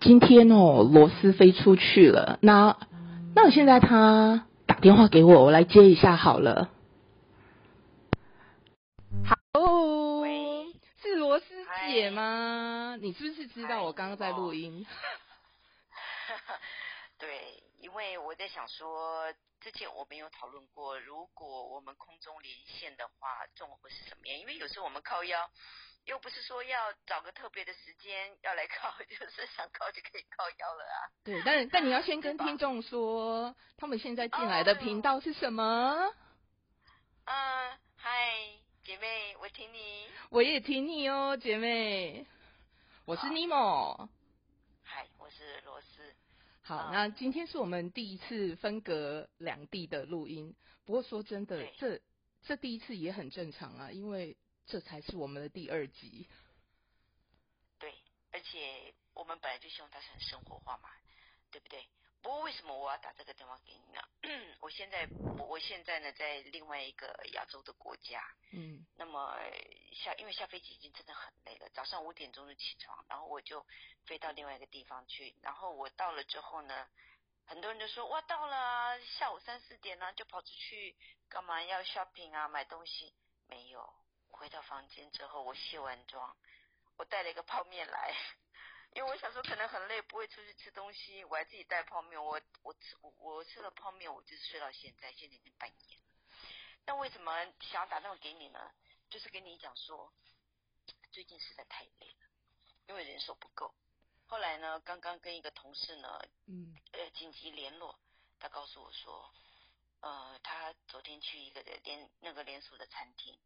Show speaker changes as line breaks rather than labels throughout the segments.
今天哦，罗斯飞出去了。那那我现在他打电话给我，我来接一下好了。Hello，喂，是罗斯姐吗你是不是知道我刚刚在录音？
对，因为我在想说，之前我们有讨论过，如果我们空中连线的话，状况会是什么样？因为有时候我们靠腰。又不是说要找个特别的时间要来靠，就是想靠就可以靠腰了啊。
对，但但你要先跟听众说，他们现在进来的频道是什么？
嗯，嗨，姐妹，我听你。
我也听你哦，姐妹。我是尼莫。
嗨，我是罗斯。
好，那今天是我们第一次分隔两地的录音。不过说真的，这这第一次也很正常啊，因为。这才是我们的第二集，
对，而且我们本来就希望它是很生活化嘛，对不对？不过为什么我要打这个电话给你呢？我现在我现在呢在另外一个亚洲的国家，嗯，那么下因为下飞机已经真的很累了，早上五点钟就起床，然后我就飞到另外一个地方去，然后我到了之后呢，很多人就说哇到了，下午三四点呢就跑出去干嘛要 shopping 啊买东西没有。回到房间之后，我卸完妆，我带了一个泡面来，因为我想说可能很累，不会出去吃东西，我还自己带泡面。我我吃我，我吃了泡面，我就睡到现在，现在已经半夜。那为什么想要打电话给你呢？就是跟你讲说，最近实在太累了，因为人手不够。后来呢，刚刚跟一个同事呢，嗯，呃，紧急联络，他告诉我说，呃，他昨天去一个连那个连锁的餐厅。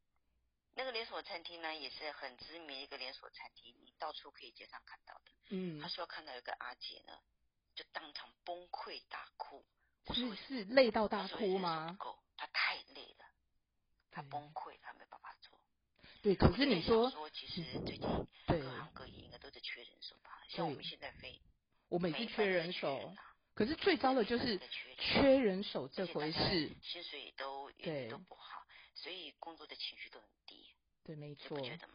那个连锁餐厅呢，也是很知名一个连锁餐厅，你到处可以街上看到的。嗯，他说看到有个阿姐呢，就当场崩溃大哭。
是是累到大哭吗？
不够，他太累了，他崩溃，他没办法做。
对，可是你说，
说其实最近各行各业应该都在缺人手吧？像我们现在非，
我们也是缺人手。可是最糟的就是缺人手这回事，
薪水都也都不好。所以工作的情绪都很低，
对，没错。
觉得吗？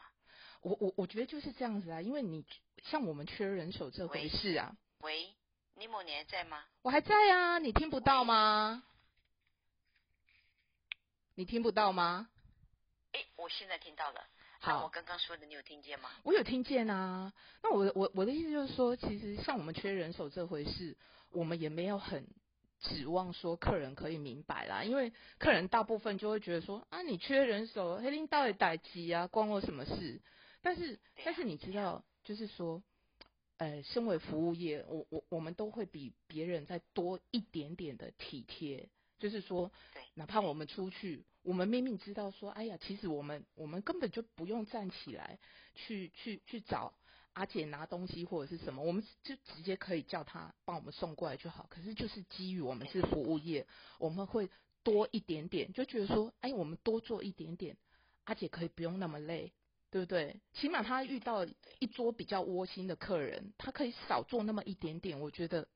我我我觉得就是这样子啊，因为你像我们缺人手这回事啊。
喂，尼莫，你还在吗？
我还在啊，你听不到吗？你听不到吗？
哎，我现在听到了。好，我刚刚说的你有听见吗？
我有听见啊。那我我我的意思就是说，其实像我们缺人手这回事，我们也没有很。指望说客人可以明白啦，因为客人大部分就会觉得说啊，你缺人手，黑林到底待机啊，关我什么事？但是但是你知道，就是说，呃，身为服务业，我我我们都会比别人再多一点点的体贴，就是说，哪怕我们出去，我们明明知道说，哎呀，其实我们我们根本就不用站起来去去去找。阿姐拿东西或者是什么，我们就直接可以叫他帮我们送过来就好。可是就是基于我们是服务业，我们会多一点点，就觉得说，哎，我们多做一点点，阿姐可以不用那么累，对不对？起码她遇到一桌比较窝心的客人，她可以少做那么一点点，我觉得，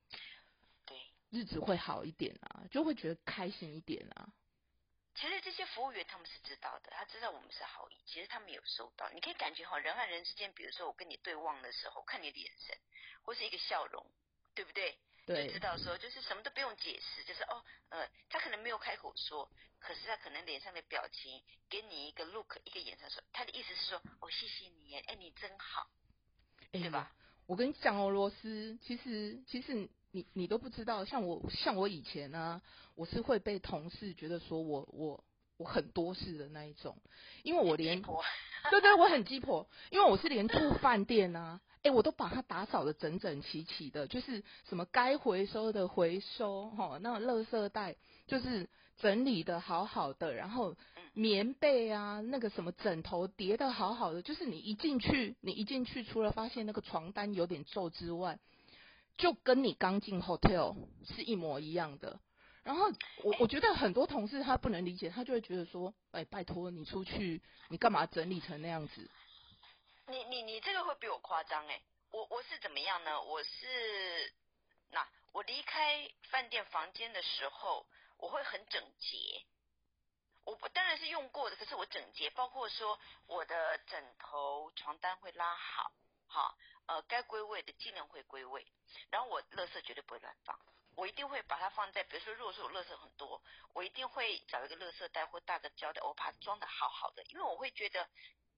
对，日子会好一点啊，就会觉得开心一点啊。
其实这些服务员他们是知道的，他知道我们是好意，其实他们有收到。你可以感觉哈，人和人之间，比如说我跟你对望的时候，看你的眼神，或是一个笑容，对不对？对，就知道说就是什么都不用解释，就是哦，呃，他可能没有开口说，可是他可能脸上的表情给你一个 look，一个眼神说，他的意思是说，哦，谢谢你，哎，你真好，对吧？
我跟你讲哦，罗斯，其实其实。你你都不知道，像我像我以前呢、啊，我是会被同事觉得说我我我很多事的那一种，因为我连对对，我很鸡婆，因为我是连住饭店啊，哎、欸，我都把它打扫的整整齐齐的，就是什么该回收的回收，哈，那种垃圾袋就是整理的好好的，然后棉被啊，那个什么枕头叠的好好的，就是你一进去，你一进去，除了发现那个床单有点皱之外。就跟你刚进 hotel 是一模一样的，然后我我觉得很多同事他不能理解，他就会觉得说，哎，拜托你出去，你干嘛整理成那样子？
你你你这个会比我夸张哎，我我是怎么样呢？我是那我离开饭店房间的时候，我会很整洁，我我当然是用过的，可是我整洁，包括说我的枕头、床单会拉好。好，呃该归位的尽量会归位，然后我垃圾绝对不会乱放，我一定会把它放在，比如说如果说我垃圾很多，我一定会找一个垃圾袋或大的胶袋，我把它装的好好的，因为我会觉得。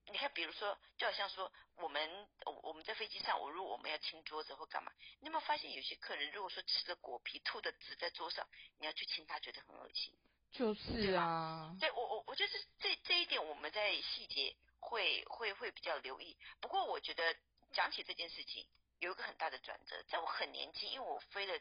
你看，比如说，就好像说，我们我们在飞机上，我如果我们要清桌子或干嘛，你有没有发现有些客人如果说吃的果皮吐的纸在桌上，你要去清，他觉得很恶心。
就是啊，
对，我我我觉得这这一点我们在细节会会会比较留意。不过我觉得讲起这件事情，有一个很大的转折，在我很年轻，因为我飞了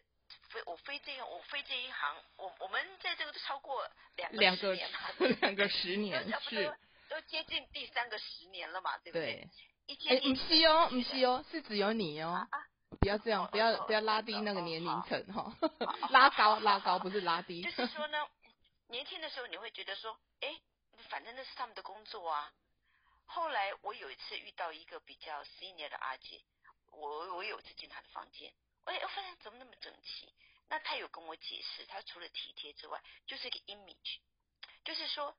飞我飞这样我飞这一行，我我们在这个都超过两个十年了，
两个十 年是。
都接近第三个十年了嘛，对不对？
对。哎，不是哦，不是哦，是只有你哦。啊，不要这样，不要不要拉低那个年龄层哈，拉高拉高不是拉低。
就是说呢，年轻的时候你会觉得说，哎，反正那是他们的工作啊。后来我有一次遇到一个比较 senior 的阿姐，我我有一次进她的房间，哎，我发现怎么那么整齐？那她有跟我解释，她除了体贴之外，就是一个 image，就是说。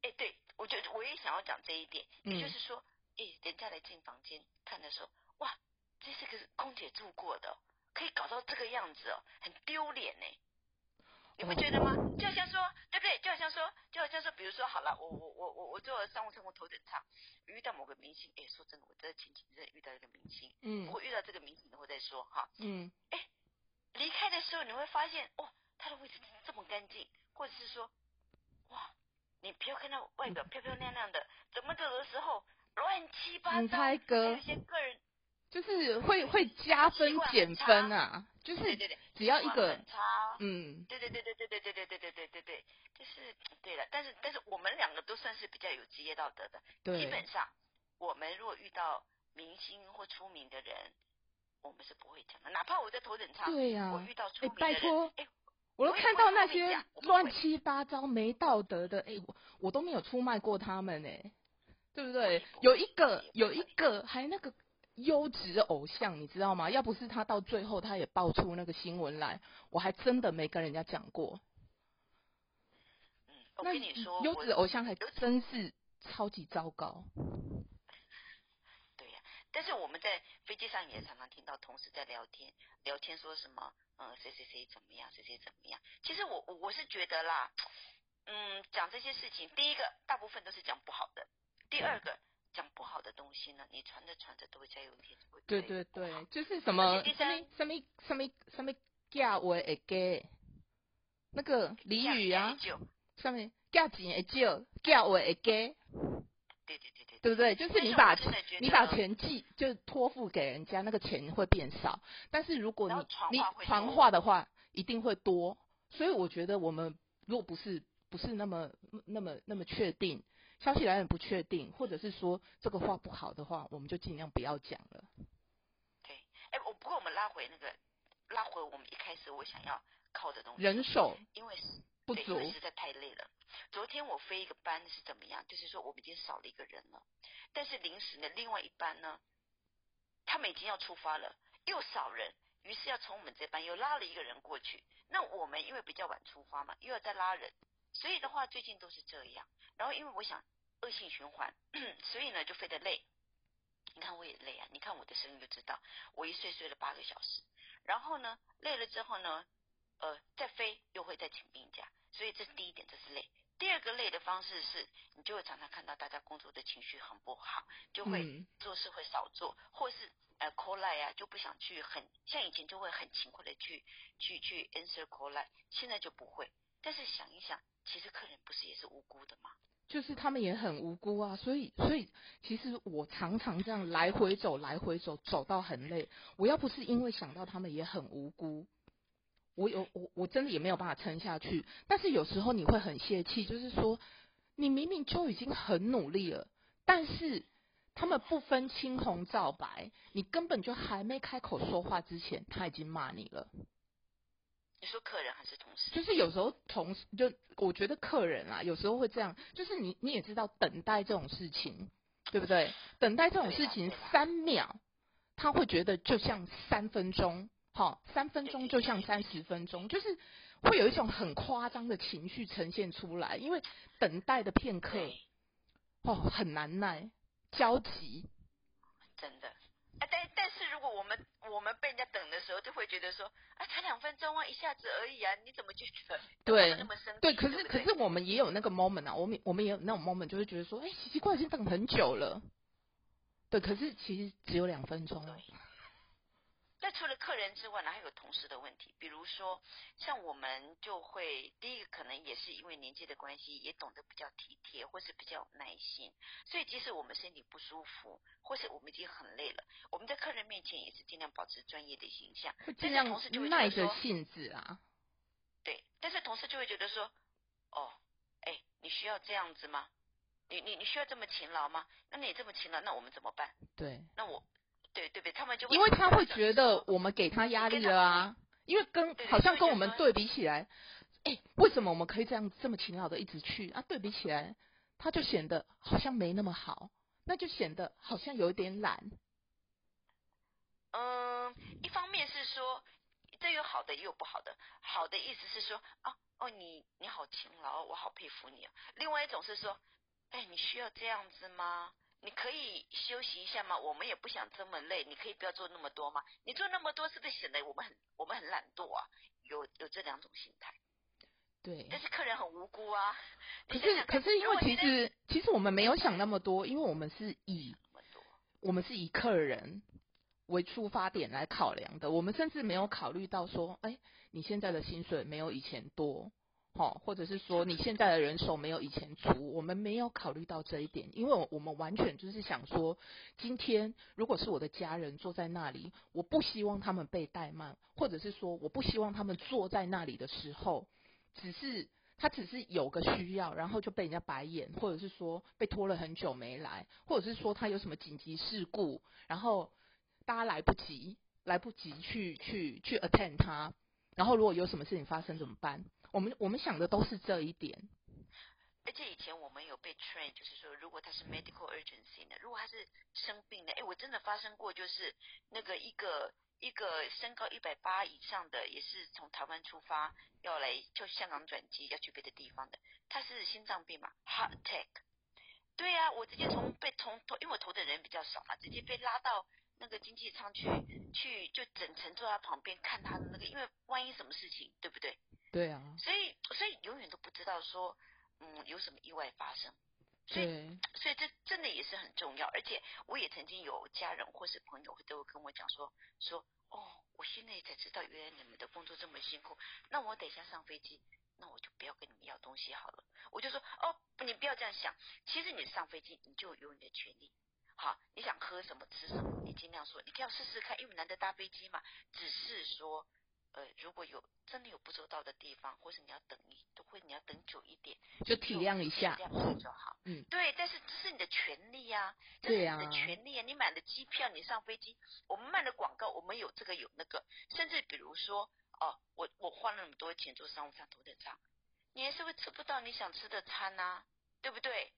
哎，对，我觉得我也想要讲这一点，嗯、也就是说，哎，人家来进房间看的时候，哇，这是个空姐住过的，可以搞到这个样子哦，很丢脸呢。你不觉得吗？就好像说，对不对？就好像说，就好像说，比如说，好了，我我我我我坐商务舱或头等舱，遇到某个明星，哎，说真的，我真的前几天遇到一个明星，嗯，我遇到这个明星，我再说哈，嗯，哎，离开的时候你会发现，哦，他的位置这么干净，或者是说，哇。你不要看到外表漂漂亮亮的，怎么走的时候乱七八糟？有些个人
就是会会加分减分啊，就是
对对对，
只要一
个
嗯，
对对对对对对对对对对对对对，就是对了。但是但是我们两个都算是比较有职业道德的，对，基本上我们如果遇到明星或出名的人，我们是不会讲的，哪怕我在头等舱，对呀，我遇到出名的人，拜托，哎。
我都看到那些乱七八糟、没道德的，哎、欸，我我都没有出卖过他们，哎，对不对？有一个，有一个还那个优质偶像，你知道吗？要不是他到最后他也爆出那个新闻来，我还真的没跟人家讲过。
嗯，我跟你说，
优质偶像还真是超级糟糕。
对呀但是我们在飞机上也常常听到同事在聊天，聊天说什么，嗯，谁谁谁怎么样，谁谁怎么样。其实我我是觉得啦，嗯，讲这些事情，第一个大部分都是讲不好的，第二个讲不好的东西呢，你传着传着都会加油添醋。
对对对，就是什么什么什么什么什么价位会给，那个俚语啊，上面价钱会少，价位会给。
对对对。
对不对？就是你把你把钱寄就托付给人家，那个钱会变少。但是如果你你传话的话，一定会多。所以我觉得我们如果不是不是那么那么那么确定，消息来源不确定，或者是说这个话不好的话，我们就尽量不要讲了。
对，哎，我不过我们拉回那个拉回我们一开始我想要靠的东西，
人手，
因为
不足，
实在太累了。昨天我飞一个班是怎么样？就是说我们已经少了一个人了，但是临时呢，另外一班呢，他们已经要出发了，又少人，于是要从我们这班又拉了一个人过去。那我们因为比较晚出发嘛，又要再拉人，所以的话最近都是这样。然后因为我想恶性循环，所以呢就飞得累。你看我也累啊，你看我的声音就知道，我一睡睡了八个小时。然后呢累了之后呢，呃再飞又会再请病假，所以这是第一点，这是累。第二个累的方式是，你就会常常看到大家工作的情绪很不好，就会做事会少做，嗯、或是呃 call line 啊，就不想去很像以前就会很勤快的去去去 answer call line，现在就不会。但是想一想，其实客人不是也是无辜的吗？
就是他们也很无辜啊，所以所以其实我常常这样来回走来回走走到很累，我要不是因为想到他们也很无辜。我有我我真的也没有办法撑下去，但是有时候你会很泄气，就是说你明明就已经很努力了，但是他们不分青红皂白，你根本就还没开口说话之前，他已经骂你了。
你说客人还是同事？
就是有时候同事就我觉得客人啊，有时候会这样，就是你你也知道等待这种事情，对不对？等待这种事情三秒，他会觉得就像三分钟。好，三分钟就像三十分钟，就是会有一种很夸张的情绪呈现出来，因为等待的片刻，哦，很难耐，焦急，
真的，啊，但但是如果我们我们被人家等的时候，就会觉得说，啊，才两分钟啊，一下子而已啊，你怎么就觉得
对
那么生气？
对，可是可是我们也有那个 moment 啊，我们我们也有那种 moment，就是觉得说，哎，奇奇怪，已经等很久了。对，可是其实只有两分
钟。除了客人之外呢，还有同事的问题，比如说像我们就会第一个可能也是因为年纪的关系，也懂得比较体贴，或是比较有耐心，所以即使我们身体不舒服，或是我们已经很累了，我们在客人面前也是尽量保持专业的形象，尽量同事就会
耐着性子啊。
对，但是同事就会觉得说，哦，哎，你需要这样子吗？你你你需要这么勤劳吗？那你这么勤劳，那我们怎么办？
对，
那我。对对对，他们就
因为他会觉得我们给他压力了啊，因为跟好像跟我们对比起来，哎，为什么我们可以这样这么勤劳的一直去啊？对比起来，他就显得好像没那么好，那就显得好像有点懒。
嗯，一方面是说这有好的也有不好的，好的意思是说啊哦你你好勤劳，我好佩服你啊。另外一种是说，哎，你需要这样子吗？你可以休息一下吗？我们也不想这么累，你可以不要做那么多吗？你做那么多是不是显得我们很我们很懒惰啊？有有这两种心态。
对。
但是客人很无辜啊。
可是可是因为其实其实我们没有想那么多，因为我们是以我们是以客人为出发点来考量的，我们甚至没有考虑到说，哎，你现在的薪水没有以前多。好，或者是说你现在的人手没有以前足，我们没有考虑到这一点，因为我们完全就是想说，今天如果是我的家人坐在那里，我不希望他们被怠慢，或者是说我不希望他们坐在那里的时候，只是他只是有个需要，然后就被人家白眼，或者是说被拖了很久没来，或者是说他有什么紧急事故，然后大家来不及，来不及去去去 attend 他，然后如果有什么事情发生怎么办？我们我们想的都是这一点，
而且以前我们有被 train，就是说，如果他是 medical urgency 的，如果他是生病的，哎，我真的发生过，就是那个一个一个身高一百八以上的，也是从台湾出发要来就香港转机要去别的地方的，他是心脏病嘛，heart attack，对呀、啊，我直接从被从头，因为我投的人比较少嘛，直接被拉到那个经济舱去去，就整层坐在他旁边看他的那个，因为万一什么事情，对不对？
对啊，
所以所以永远都不知道说，嗯，有什么意外发生，所以所以这真的也是很重要。而且我也曾经有家人或是朋友都会跟我讲说说，哦，我现在才知道原来你们的工作这么辛苦，那我等一下上飞机，那我就不要跟你们要东西好了。我就说，哦，你不要这样想，其实你上飞机你就有你的权利，好，你想喝什么吃什么，你尽量说，你可以要试试看，因为难得搭飞机嘛，只是说。呃，如果有真的有不周到的地方，或是你要等一，都会你要等久一点，
就体谅一下，
这样就好。
嗯，
对，但是这是你的权利呀、啊，
对呀，
这是你的权利啊。你买了机票，你上飞机，我们卖了广告，我们有这个有那个，甚至比如说，哦，我我花了那么多钱做商务舱头等舱，你还是会吃不到你想吃的餐呐、啊，对不对？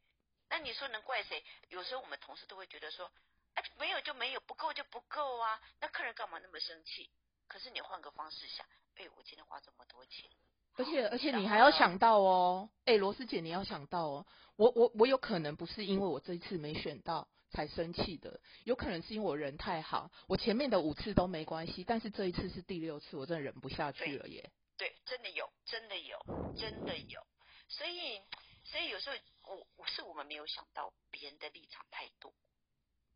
那你说能怪谁？有时候我们同事都会觉得说，哎，没有就没有，不够就不够啊，那客人干嘛那么生气？可是你换个方式想，哎，我今天花这么多钱，
而且而且你还要想到哦，哎，罗斯姐你要想到哦，我我我有可能不是因为我这一次没选到才生气的，有可能是因为我人太好，我前面的五次都没关系，但是这一次是第六次，我真的忍不下去了耶。
对，对，真的有，真的有，真的有，所以所以有时候我我是我们没有想到别人的立场太多。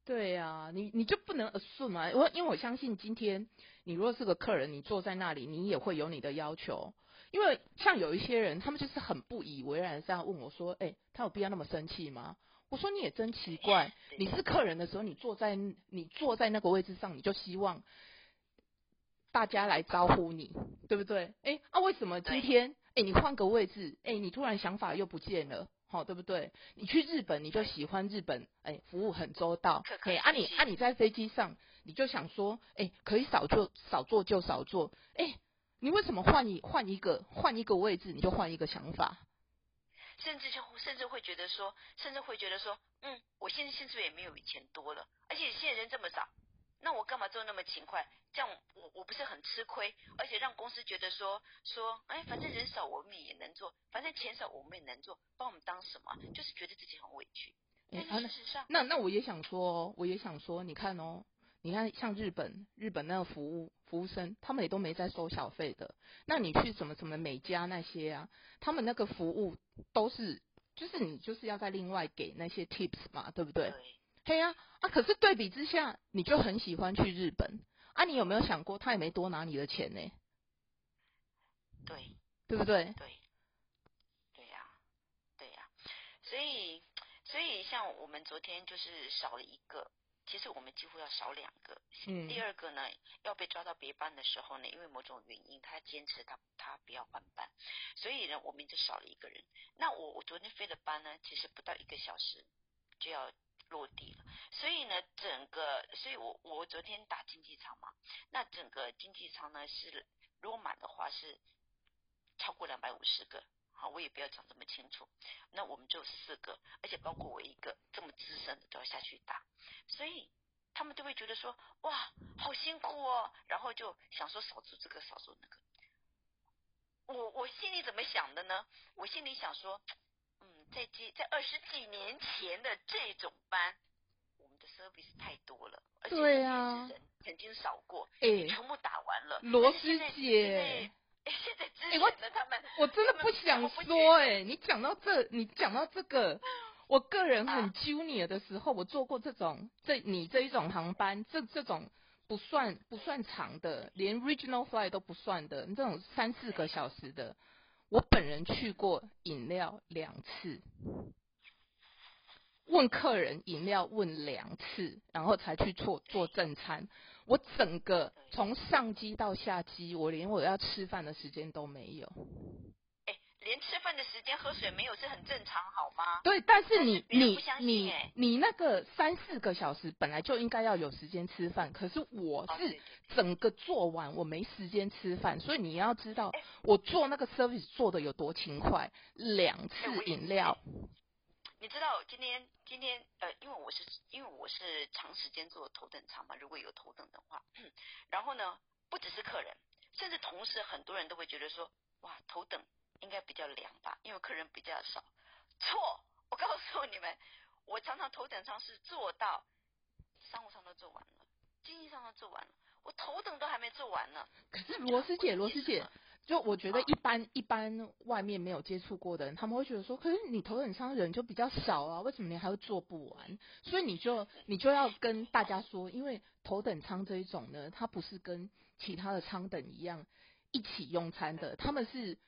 对呀、啊，你你就不能 assume 嘛？我因为我相信今天你如果是个客人，你坐在那里，你也会有你的要求。因为像有一些人，他们就是很不以为然这样问我说：“哎，他有必要那么生气吗？”我说：“你也真奇怪，你是客人的时候，你坐在你坐在那个位置上，你就希望大家来招呼你，对不对？哎，啊，为什么今天哎你换个位置，哎你突然想法又不见了？”好，对不对？你去日本，你就喜欢日本，哎，服务很周到。可以啊你，你啊，你在飞机上，你就想说，哎，可以少做，少做就少做。哎，你为什么换一换一个换一个位置，你就换一个想法？
甚至就甚至会觉得说，甚至会觉得说，嗯，我现在薪水也没有以前多了，而且现在人这么少。那我干嘛做那么勤快？这样我我不是很吃亏，而且让公司觉得说说，哎，反正人少我们也能做，反正钱少我们也能做，把我们当什么？就是觉得自己很委屈。但是事实上，
那那我也想说，我也想说，你看哦，你看像日本，日本那个服务服务生，他们也都没在收小费的。那你去什么什么美加那些啊，他们那个服务都是，就是你就是要在另外给那些 tips 嘛，对不对？对呀，啊，可是对比之下，你就很喜欢去日本啊？你有没有想过，他也没多拿你的钱呢？
对，
对不对？
对，对呀，对呀，所以。所以，像我们昨天就是少了一个，其实我们几乎要少两个。嗯。第二个呢，要被抓到别班的时候呢，因为某种原因，他坚持他他不要换班，所以呢，我们就少了一个人。那我我昨天飞的班呢，其实不到一个小时就要落地了。所以呢，整个，所以我我昨天打经济舱嘛，那整个经济舱呢是，如果满的话是超过两百五十个。好，我也不要讲这么清楚。那我们就四个，而且包括我一个这么资深的都要下去打，所以他们都会觉得说，哇，好辛苦哦。然后就想说少做这个，少做那个。我我心里怎么想的呢？我心里想说，在几在二十几年前的这种班，我们的 service 太多了，而且也是曾经少过，哎，全部打完了。
罗师姐。
现在支持的他们，
我真的不想说哎、欸，你讲到这，你讲到这个，我个人很 junior 的时候，我做过这种这你这一种航班，这这种不算不算长的，连 regional flight 都不算的，这种三四个小时的，我本人去过饮料两次，问客人饮料问两次，然后才去做做正餐。我整个从上机到下机，我连我要吃饭的时间都没有。
哎，连吃饭的时间、喝水没有是很正常，好吗？
对，但是你你你你那个三四个小时本来就应该要有时间吃饭，可是我是整个做完我没时间吃饭，所以你要知道我做那个 service 做的有多勤快，两次饮料。
你知道今天今天呃，因为我是因为我是长时间坐头等舱嘛，如果有头等的话，然后呢，不只是客人，甚至同事很多人都会觉得说，哇，头等应该比较凉吧，因为客人比较少。错，我告诉你们，我常常头等舱是做到商务舱都做完了，经济舱都做完了，我头等都还没做完呢。
可是罗师姐，罗师姐。就我觉得一般、啊、一般外面没有接触过的人，他们会觉得说，可是你头等舱人就比较少啊，为什么你还会做不完？所以你就你就要跟大家说，因为头等舱这一种呢，它不是跟其他的舱等一样一起用餐的，他们是，嗯、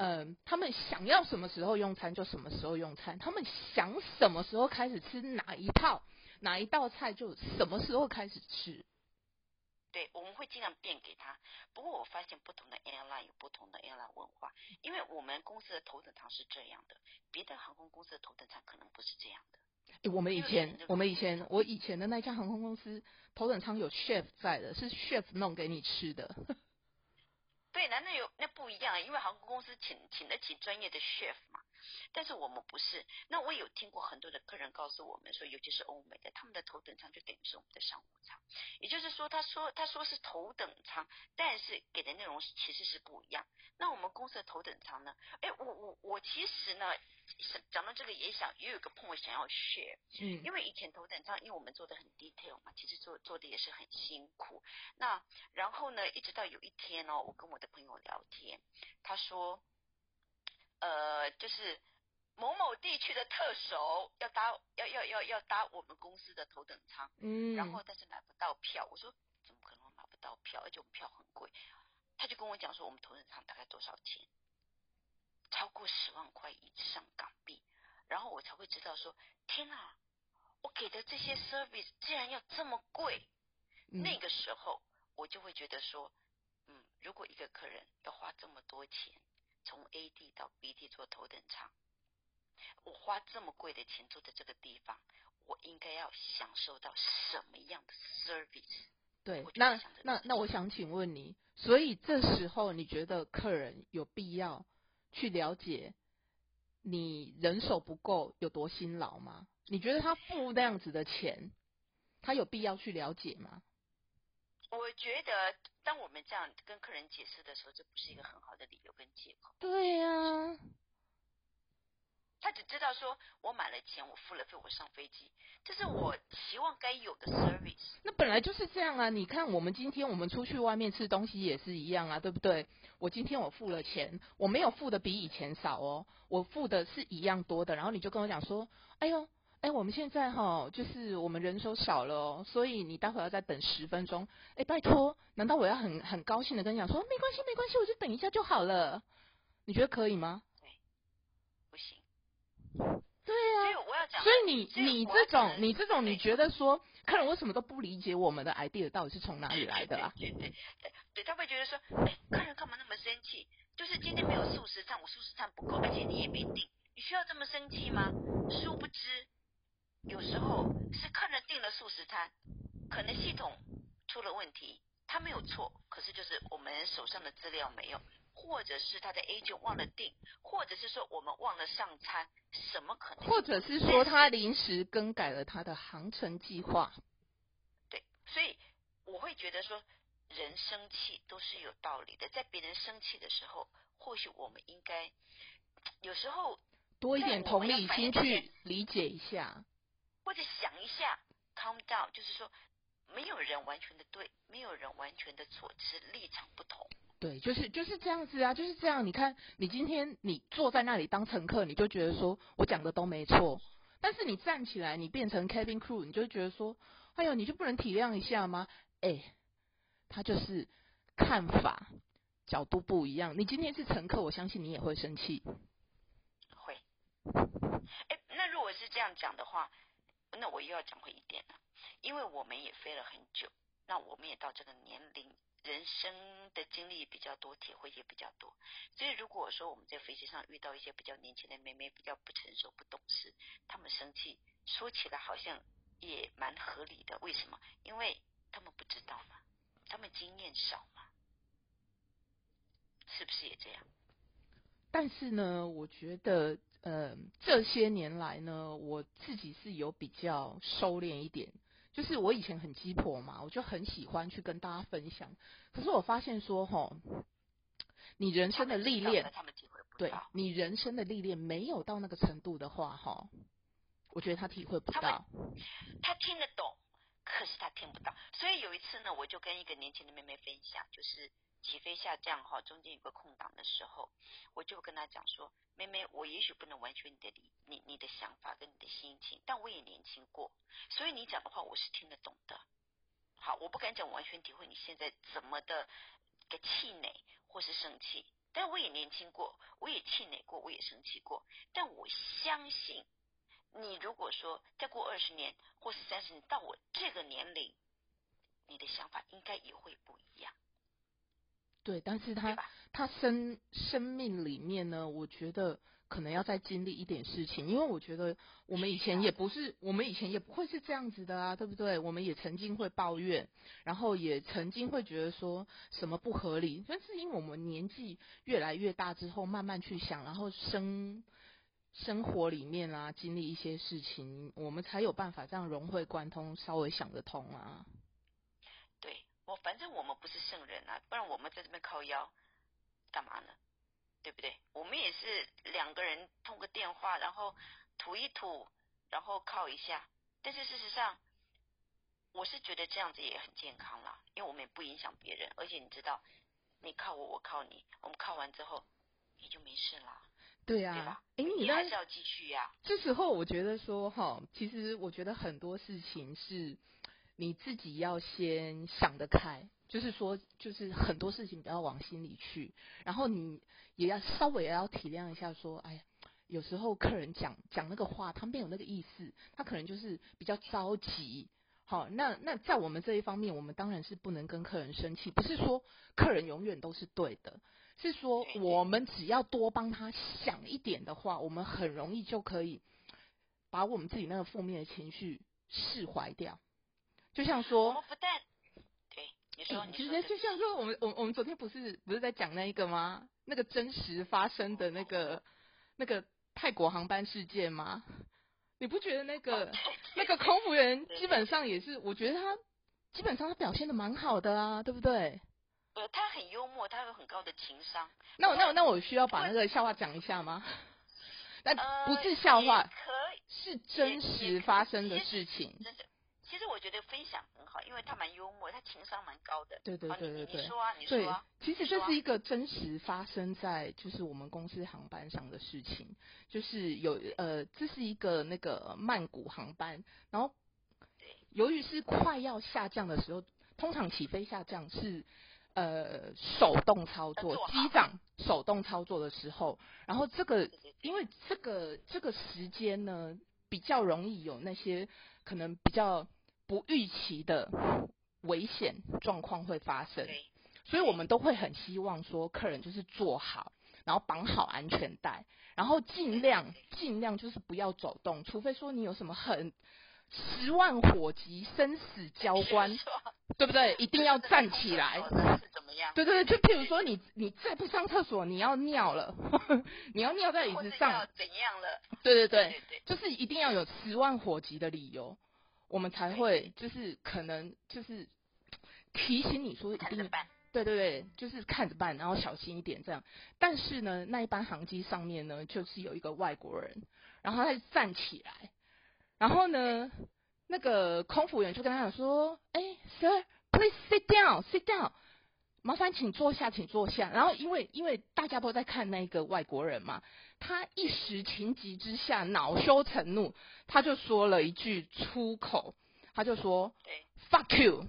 呃，他们想要什么时候用餐就什么时候用餐，他们想什么时候开始吃哪一套哪一道菜就什么时候开始吃。
对，我们会尽量变给他。不过我发现不同的 airline 有不同的 airline 文化，因为我们公司的头等舱是这样的，别的航空公司的头等舱可能不是这样的。
诶，我们以前，我们以前，我以前的那家航空公司头等舱有 chef 在的，是 chef 弄给你吃的。
对，那那有那不一样，因为航空公司请请得起专业的 chef 嘛。但是我们不是。那我有听过很多的客人告诉我们说，尤其是欧美的，他们的头等舱就等于是我们的商务舱。也就是说，他说他说是头等舱，但是给的内容其实是不一样。那我们公司的头等舱呢？哎，我我我其实呢，讲到这个也想也有一个朋友想要 share，嗯，因为以前头等舱，因为我们做的很 detail 嘛，其实做做的也是很辛苦。那然后呢，一直到有一天哦，我跟我的朋友聊天，他说。呃，就是某某地区的特首要搭，要要要要搭我们公司的头等舱，嗯，然后但是买不到票，我说怎么可能买不到票？而且我们票很贵，他就跟我讲说我们头等舱大概多少钱？超过十万块以上港币，然后我才会知道说，天啊，我给的这些 service 竟然要这么贵，嗯，那个时候我就会觉得说，嗯，如果一个客人要花这么多钱。从 A 地到 B 地坐头等舱，我花这么贵的钱住在这个地方，我应该要享受到什么样的 service？
对，那那那我想请问你，所以这时候你觉得客人有必要去了解你人手不够有多辛劳吗？你觉得他付那样子的钱，他有必要去了解吗？
我觉得，当我们这样跟客人解释的时候，这不是一个很好的理由跟借口。
对呀、啊，
他只知道说我买了钱，我付了费，我上飞机，这是我期望该有的 service。
那本来就是这样啊！你看，我们今天我们出去外面吃东西也是一样啊，对不对？我今天我付了钱，我没有付的比以前少哦，我付的是一样多的。然后你就跟我讲说，哎呦，哎，我们现在哈，就是我们人手少了哦，所以你待会要再等十分钟。哎，拜托，难道我要很很高兴的跟你讲说，没关系，没关系，我就等一下就好了？你觉得可以吗？对呀、啊，所以你所以你这种你这种你觉得说客人为什么都不理解我们的 idea 到底是从哪里来的啊？
对对对，对，对他会觉得说，哎，客人干嘛那么生气？就是今天没有素食餐，我素食餐不够，而且你也没订，你需要这么生气吗？殊不知，有时候是客人订了素食餐，可能系统出了问题，他没有错，可是就是我们手上的资料没有。或者是他的 agent 忘了订，或者是说我们忘了上餐，什么可能？
或者是说他临时更改了他的航程计划。
对，所以我会觉得说，人生气都是有道理的。在别人生气的时候，或许我们应该有时候
多一点同理心去理解一下，
或者想一下，calm down，就是说没有人完全的对，没有人完全的错，只是立场不同。
对，就是就是这样子啊，就是这样。你看，你今天你坐在那里当乘客，你就觉得说我讲的都没错。但是你站起来，你变成 cabin crew，你就觉得说，哎呦，你就不能体谅一下吗？哎，他就是看法角度不一样。你今天是乘客，我相信你也会生气。
会。哎，那如果是这样讲的话，那我又要讲回一点了，因为我们也飞了很久，那我们也到这个年龄。人生的经历比较多，体会也比较多，所以如果说我们在飞机上遇到一些比较年轻的妹妹，比较不成熟、不懂事，她们生气，说起来好像也蛮合理的。为什么？因为她们不知道嘛，她们经验少嘛，是不是也这样？
但是呢，我觉得，呃，这些年来呢，我自己是有比较收敛一点。就是我以前很鸡婆嘛，我就很喜欢去跟大家分享。可是我发现说，吼，你人生的历练，对，你人生的历练没有到那个程度的话，哈，我觉得他体会不到。
他，他听得懂，可是他听不到。所以有一次呢，我就跟一个年轻的妹妹分享，就是。起飞下降哈，中间有个空档的时候，我就跟他讲说：“妹妹，我也许不能完全你的理你你的想法跟你的心情，但我也年轻过，所以你讲的话我是听得懂的。好，我不敢讲完全体会你现在怎么的个气馁或是生气，但我也年轻过，我也气馁过，我也生气过，但我相信你，如果说再过二十年或是三十年到我这个年龄，你的想法应该也会不一样。”
对，但是他他生生命里面呢，我觉得可能要再经历一点事情，因为我觉得我们以前也不是，我们以前也不会是这样子的啊，对不对？我们也曾经会抱怨，然后也曾经会觉得说什么不合理，但是因为我们年纪越来越大之后，慢慢去想，然后生生活里面啊，经历一些事情，我们才有办法这样融会贯通，稍微想得通啊。
我反正我们不是圣人啊，不然我们在这边靠腰干嘛呢？对不对？我们也是两个人通个电话，然后吐一吐，然后靠一下。但是事实上，我是觉得这样子也很健康啦，因为我们也不影响别人，而且你知道，你靠我，我靠你，我们靠完之后也就没事啦。
对啊，
对吧？
哎，你
还是要继续呀。
这时候我觉得说哈，其实我觉得很多事情是。你自己要先想得开，就是说，就是很多事情不要往心里去，然后你也要稍微也要体谅一下，说，哎呀，有时候客人讲讲那个话，他没有那个意思，他可能就是比较着急。好，那那在我们这一方面，我们当然是不能跟客人生气，不是说客人永远都是对的，是说我们只要多帮他想一点的话，我们很容易就可以把我们自己那个负面的情绪释怀掉。就像说，
我们不但对你说，
其实就像说，我们我我们昨天不是不是在讲那一个吗？那个真实发生的那个那个泰国航班事件吗？你不觉得那个那个空服员基本上也是？我觉得他基本上他表现的蛮好的啊，对不对？
呃，他很幽默，他有很高的情商。
那我那我那我需要把那个笑话讲一下吗？那不是笑话，
可以
是真实发生的事情。
真的，其实我觉得分享很好，因为他蛮幽默，他情商蛮高的。
对对对对对。
你说啊，你说啊。
对，其实这是一个真实发生在就是我们公司航班上的事情，就是有呃，这是一个那个曼谷航班，然后由于是快要下降的时候，通常起飞下降是。呃，手动操作，机长手动操作的时候，然后这个因为这个这个时间呢，比较容易有那些可能比较不预期的危险状况会发生，所以我们都会很希望说客人就是坐好，然后绑好安全带，然后尽量尽量就是不要走动，除非说你有什么很十万火急、生死交关。对不对？一定要站起来。
是怎么样？
对对对，就譬如说你你再不上厕所，你要尿了，你要尿在椅子上，
怎样了？
对对对，就是一定要有十万火急的理由，我们才会就是可能就是提醒你说一定，对对对，就是看着办，然后小心一点这样。但是呢，那一班航机上面呢，就是有一个外国人，然后他就站起来，然后呢。那个空服员就跟他讲说：“哎，Sir，please sit down，sit down，麻烦请坐下，请坐下。”然后因为因为大家都在看那个外国人嘛，他一时情急之下恼羞成怒，他就说了一句粗口，他就说：“fuck you。”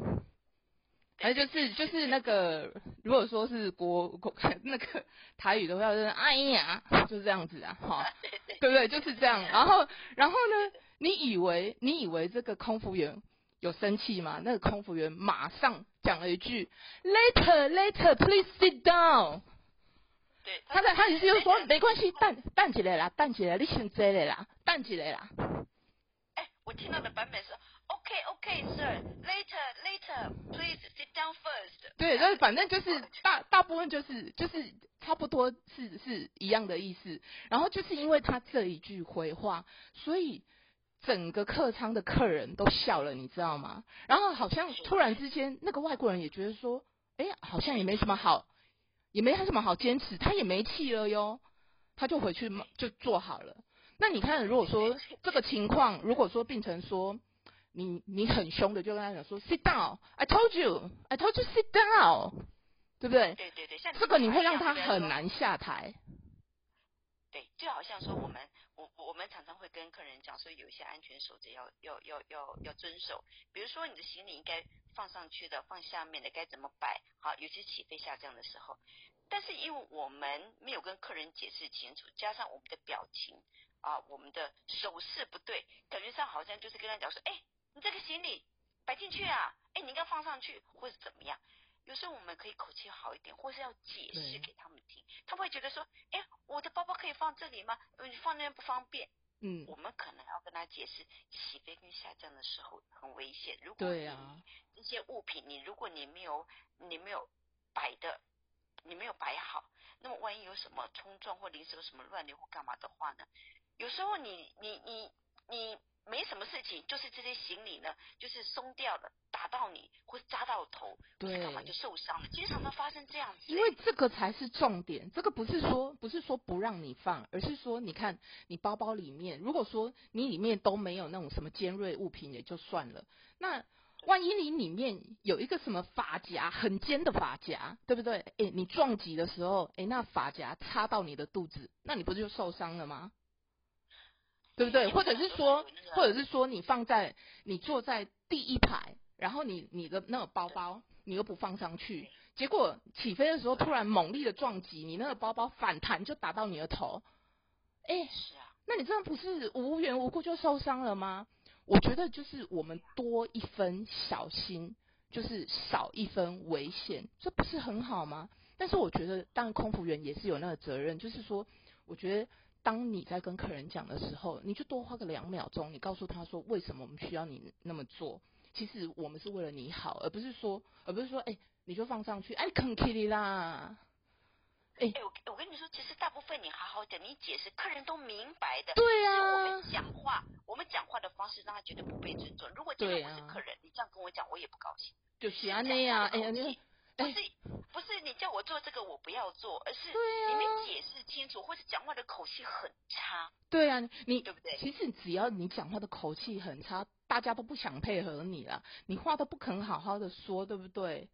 哎，就是就是那个，如果说是国国那个台语的话，就是“哎呀”，就是这样子啊，哈，对不对？就是这样。然后然后呢？你以为你以为这个空服员有生气吗？那个空服员马上讲了一句：“Later, later, please sit down。”
对，
他在他意思就是说没关系，淡淡起来啦，淡起来，你先坐来啦，淡起来啦。
哎，我听到的版本是 “OK, OK, sir, later, later, please sit down first。”
对，就是反正就是大大部分就是就是差不多是是一样的意思。然后就是因为他这一句回话，所以。整个客舱的客人都笑了，你知道吗？然后好像突然之间，那个外国人也觉得说，哎，好像也没什么好，也没他什么好坚持，他也没气了哟，他就回去就做好了。那你看，如果说这个情况，如果说变成说，你你很凶的就跟他讲说，sit down，I told you，I told you sit down，对不对？
对对对，像
这个你会让他很难下台。
对，就好像说我们。我我们常常会跟客人讲说，有一些安全守则要要要要要遵守。比如说，你的行李应该放上去的，放下面的该怎么摆？好，尤其起飞下降的时候。但是因为我们没有跟客人解释清楚，加上我们的表情啊，我们的手势不对，感觉上好像就是跟他讲说，哎，你这个行李摆进去啊，哎，你应该放上去，或者怎么样？有时候我们可以口气好一点，或是要解释给他们听，他们会觉得说，哎，我的包包可以放这里吗？你放那边不方便。嗯，我们可能要跟他解释，起飞跟下降的时候很危险。如果你这些物品，你如果你没有你没有摆的，你没有摆好，那么万一有什么冲撞或临时有什么乱流或干嘛的话呢？有时候你你你你。你没什么事情，就是这些行李呢，就是松掉了，打到你或者扎到头，对，干嘛就受伤了。经常都发生这样子。
因为这个才是重点，这个不是说不是说不让你放，而是说你看你包包里面，如果说你里面都没有那种什么尖锐物品也就算了，那万一你里面有一个什么发夹很尖的发夹，对不对？诶，你撞击的时候，诶，那发夹插到你的肚子，那你不就受伤了吗？对不对？或者是说，或者是说，你放在你坐在第一排，然后你你的那个包包你又不放上去，结果起飞的时候突然猛力的撞击，你那个包包反弹就打到你的头，哎，是啊，那你真的不是无缘无故就受伤了吗？我觉得就是我们多一分小心，就是少一分危险，这不是很好吗？但是我觉得，当然空服员也是有那个责任，就是说，我觉得。当你在跟客人讲的时候，你就多花个两秒钟，你告诉他说为什么我们需要你那么做。其实我们是为了你好，而不是说，而不是说，哎、欸，你就放上去，哎，肯 k 啦。
哎、欸欸，我我跟你说，其实大部分你好好讲，你解释，客人都明白的。
对啊。
我们讲话，我们讲话的方式让他觉得不被尊重。如果今天我是客人，啊、你这样跟我讲，我也不高兴。
就是啊，那样，哎呀，你。
是，你叫我我做这个我不要做，而是你没解释清楚，或者讲话的口气很差。
对啊，你
对不对？
其实只要你讲话的口气很差，大家都不想配合你了，你话都不肯好好的说，对不对？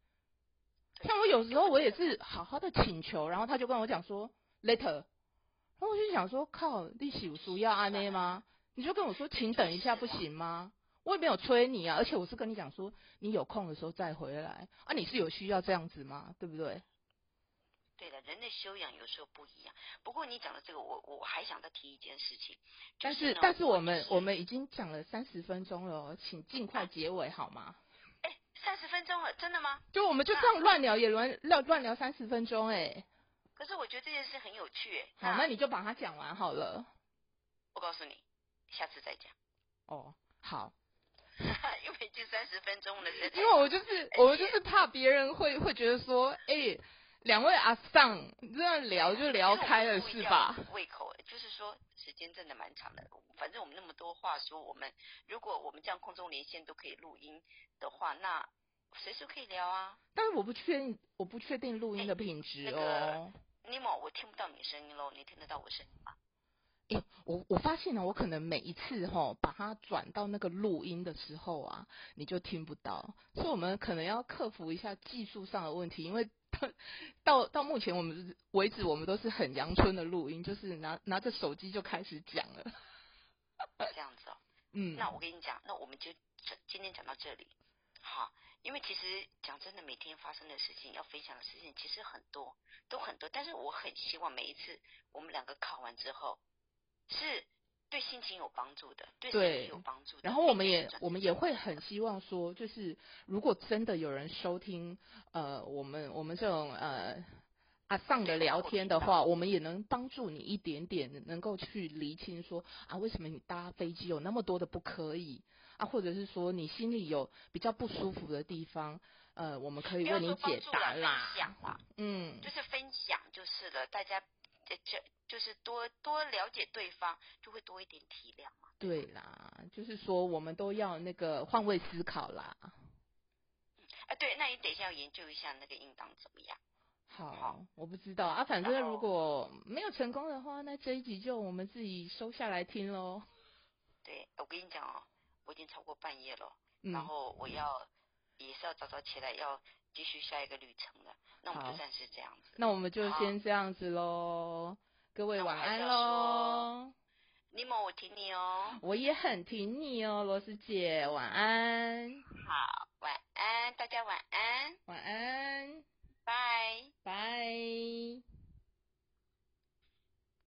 对，
像我有时候我也是好好的请求，然后他就跟我讲说 later，然后我就想说靠，利息有需要按呢吗？你就跟我说请等一下不行吗？我也没有催你啊，而且我是跟你讲说你有空的时候再回来啊，你是有需要这样子吗？对不对？
对的，人的修养有时候不一样。不过你讲的这个，我我还想再提一件事情。
但是但是我们我们已经讲了三十分钟了，请尽快结尾好吗？
哎，三十分钟了，真的吗？
就我们就这样乱聊也乱乱乱聊三十分钟哎。
可是我觉得这件事很有趣哎。
好，那你就把它讲完好了。
我告诉你，下次再讲。
哦，好。
因为已经三十分钟了。
因为我就是我就是怕别人会会觉得说，哎、欸。两位阿桑这样聊就聊开了是吧？
胃口，就是说时间真的蛮长的。反正我们那么多话说，我们如果我们这样空中连线都可以录音的话，那随时可以聊啊。
但是我不确定，我不确定录音的品质哦。
尼莫，我听不到你声音喽，你听得到我声音吗？
哎、欸，我我发现了，我可能每一次哈把它转到那个录音的时候啊，你就听不到，所以我们可能要克服一下技术上的问题，因为。到到目前我们为止，我们都是很阳春的录音，就是拿拿着手机就开始讲了。
这样子哦，嗯，那我跟你讲，那我们就今天讲到这里，好，因为其实讲真的，每天发生的事情，要分享的事情其实很多，都很多，但是我很希望每一次我们两个考完之后是。对心情有帮助的，对身体有帮助的。
然后我们也我们也会很希望说，就是如果真的有人收听呃我们我们这种呃阿桑的聊天的话，我们也能帮助你一点点，能够去厘清说啊为什么你搭飞机有那么多的不可以啊，或者是说你心里有比较不舒服的地方，呃我们可以为你解答啦。
分享啦，
嗯，
就是分享就是了，大家。这就是多多了解对方，就会多一点体谅嘛。
对啦，就是说我们都要那个换位思考啦。嗯，
啊，对，那你等一下要研究一下那个应当怎么样？
好，好，我不知道啊，反正如果没有成功的话，那这一集就我们自己收下来听喽。
对，我跟你讲哦，我已经超过半夜了，嗯，然后我要也是要早早起来要。继续下一个旅程了，那我们就暂时这样子。
那我们就先这样子喽，各位晚安喽。
尼莫，我挺你哦。
我也很挺你哦，罗斯姐，晚安。
好，晚安，大家晚安。
晚安，
拜拜。
拜。